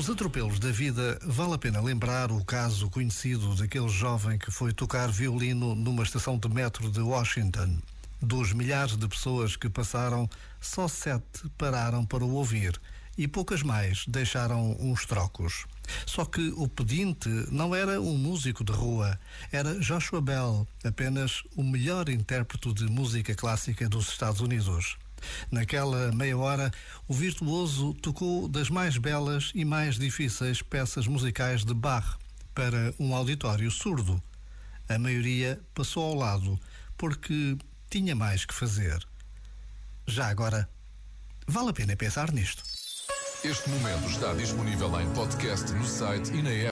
Nos atropelos da vida, vale a pena lembrar o caso conhecido daquele jovem que foi tocar violino numa estação de metro de Washington. Dos milhares de pessoas que passaram, só sete pararam para o ouvir e poucas mais deixaram uns trocos. Só que o pedinte não era um músico de rua, era Joshua Bell, apenas o melhor intérprete de música clássica dos Estados Unidos. Naquela meia hora, o virtuoso tocou das mais belas e mais difíceis peças musicais de Bach para um auditório surdo. A maioria passou ao lado porque tinha mais que fazer. Já agora, vale a pena pensar nisto. Este momento está disponível em podcast no site e na app.